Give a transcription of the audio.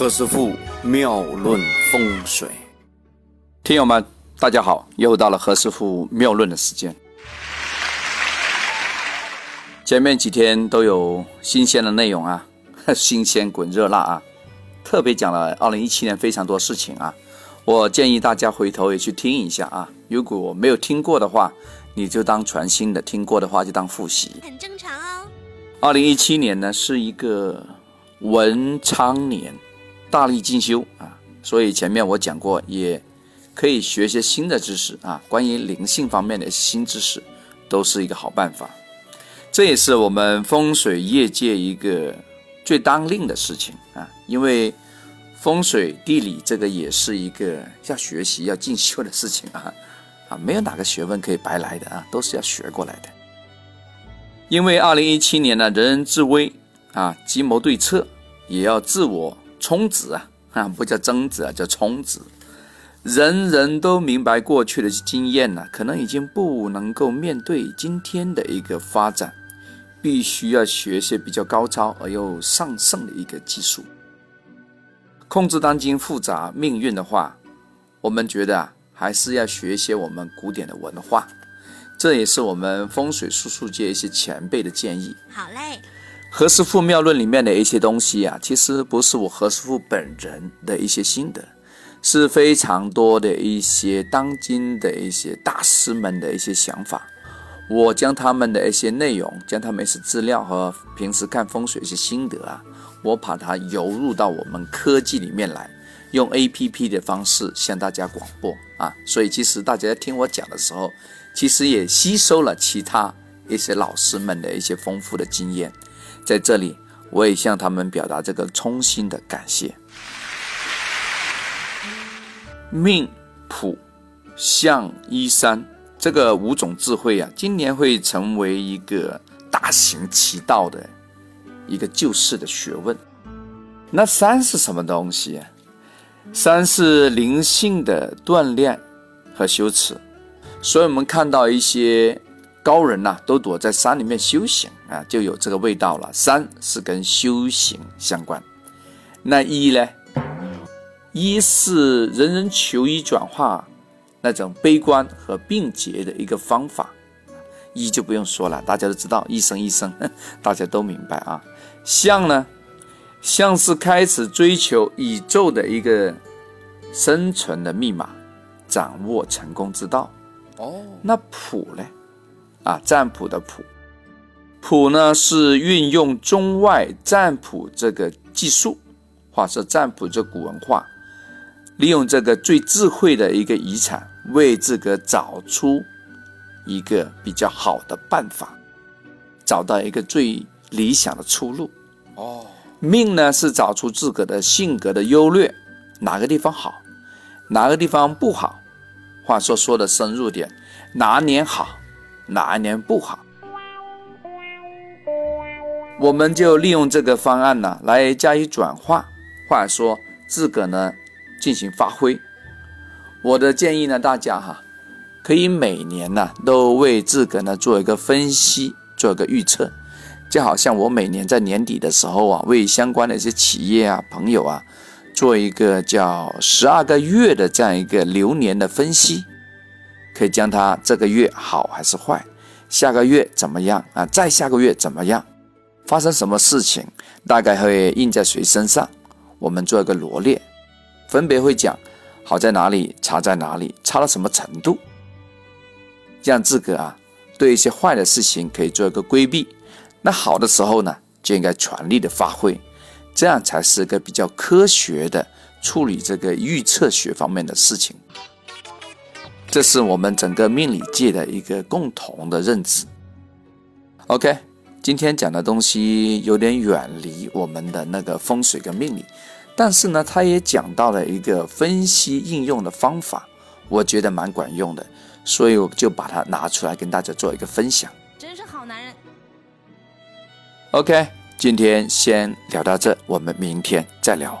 何师傅妙论风水，听友们，大家好，又到了何师傅妙论的时间。前面几天都有新鲜的内容啊，新鲜滚热辣啊，特别讲了二零一七年非常多事情啊。我建议大家回头也去听一下啊，如果没有听过的话，你就当全新的；听过的话就当复习，很正常哦。二零一七年呢是一个文昌年。大力进修啊，所以前面我讲过，也可以学些新的知识啊，关于灵性方面的新知识，都是一个好办法。这也是我们风水业界一个最当令的事情啊，因为风水地理这个也是一个要学习、要进修的事情啊啊，没有哪个学问可以白来的啊，都是要学过来的。因为二零一七年呢，人人自危啊，计谋对策，也要自我。冲子啊，啊不叫增子啊，叫冲子。人人都明白过去的经验呢，可能已经不能够面对今天的一个发展，必须要学些比较高超而又上乘的一个技术。控制当今复杂命运的话，我们觉得啊，还是要学些我们古典的文化。这也是我们风水术数界一些前辈的建议。好嘞。何师傅妙论里面的一些东西啊，其实不是我何师傅本人的一些心得，是非常多的一些当今的一些大师们的一些想法。我将他们的一些内容，将他们一些资料和平时看风水一些心得啊，我把它融入到我们科技里面来，用 A P P 的方式向大家广播啊。所以其实大家在听我讲的时候，其实也吸收了其他一些老师们的一些丰富的经验。在这里，我也向他们表达这个衷心的感谢。命谱相一三这个五种智慧啊，今年会成为一个大行其道的一个救世的学问。那三是什么东西啊？三是灵性的锻炼和修持，所以我们看到一些。高人呐，都躲在山里面修行啊，就有这个味道了。山是跟修行相关。那一呢？一是人人求医转化那种悲观和病结的一个方法。一就不用说了，大家都知道，医生医生，大家都明白啊。相呢？相是开始追求宇宙的一个生存的密码，掌握成功之道。哦，那普呢？啊，占卜的卜，卜呢是运用中外占卜这个技术，或者占卜这古文化，利用这个最智慧的一个遗产，为自个找出一个比较好的办法，找到一个最理想的出路。哦，命呢是找出自个的性格的优劣，哪个地方好，哪个地方不好。话说说的深入点，哪年好？哪一年不好，我们就利用这个方案呢来加以转化，或者说自个呢进行发挥。我的建议呢，大家哈可以每年呢都为自个呢做一个分析，做一个预测，就好像我每年在年底的时候啊，为相关的一些企业啊、朋友啊做一个叫十二个月的这样一个流年的分析。可以将它这个月好还是坏，下个月怎么样啊？再下个月怎么样？发生什么事情，大概会印在谁身上？我们做一个罗列，分别会讲好在哪里，差在哪里，差到什么程度，让自个啊对一些坏的事情可以做一个规避。那好的时候呢，就应该全力的发挥，这样才是一个比较科学的处理这个预测学方面的事情。这是我们整个命理界的一个共同的认知。OK，今天讲的东西有点远离我们的那个风水跟命理，但是呢，他也讲到了一个分析应用的方法，我觉得蛮管用的，所以我就把它拿出来跟大家做一个分享。真是好男人。OK，今天先聊到这，我们明天再聊。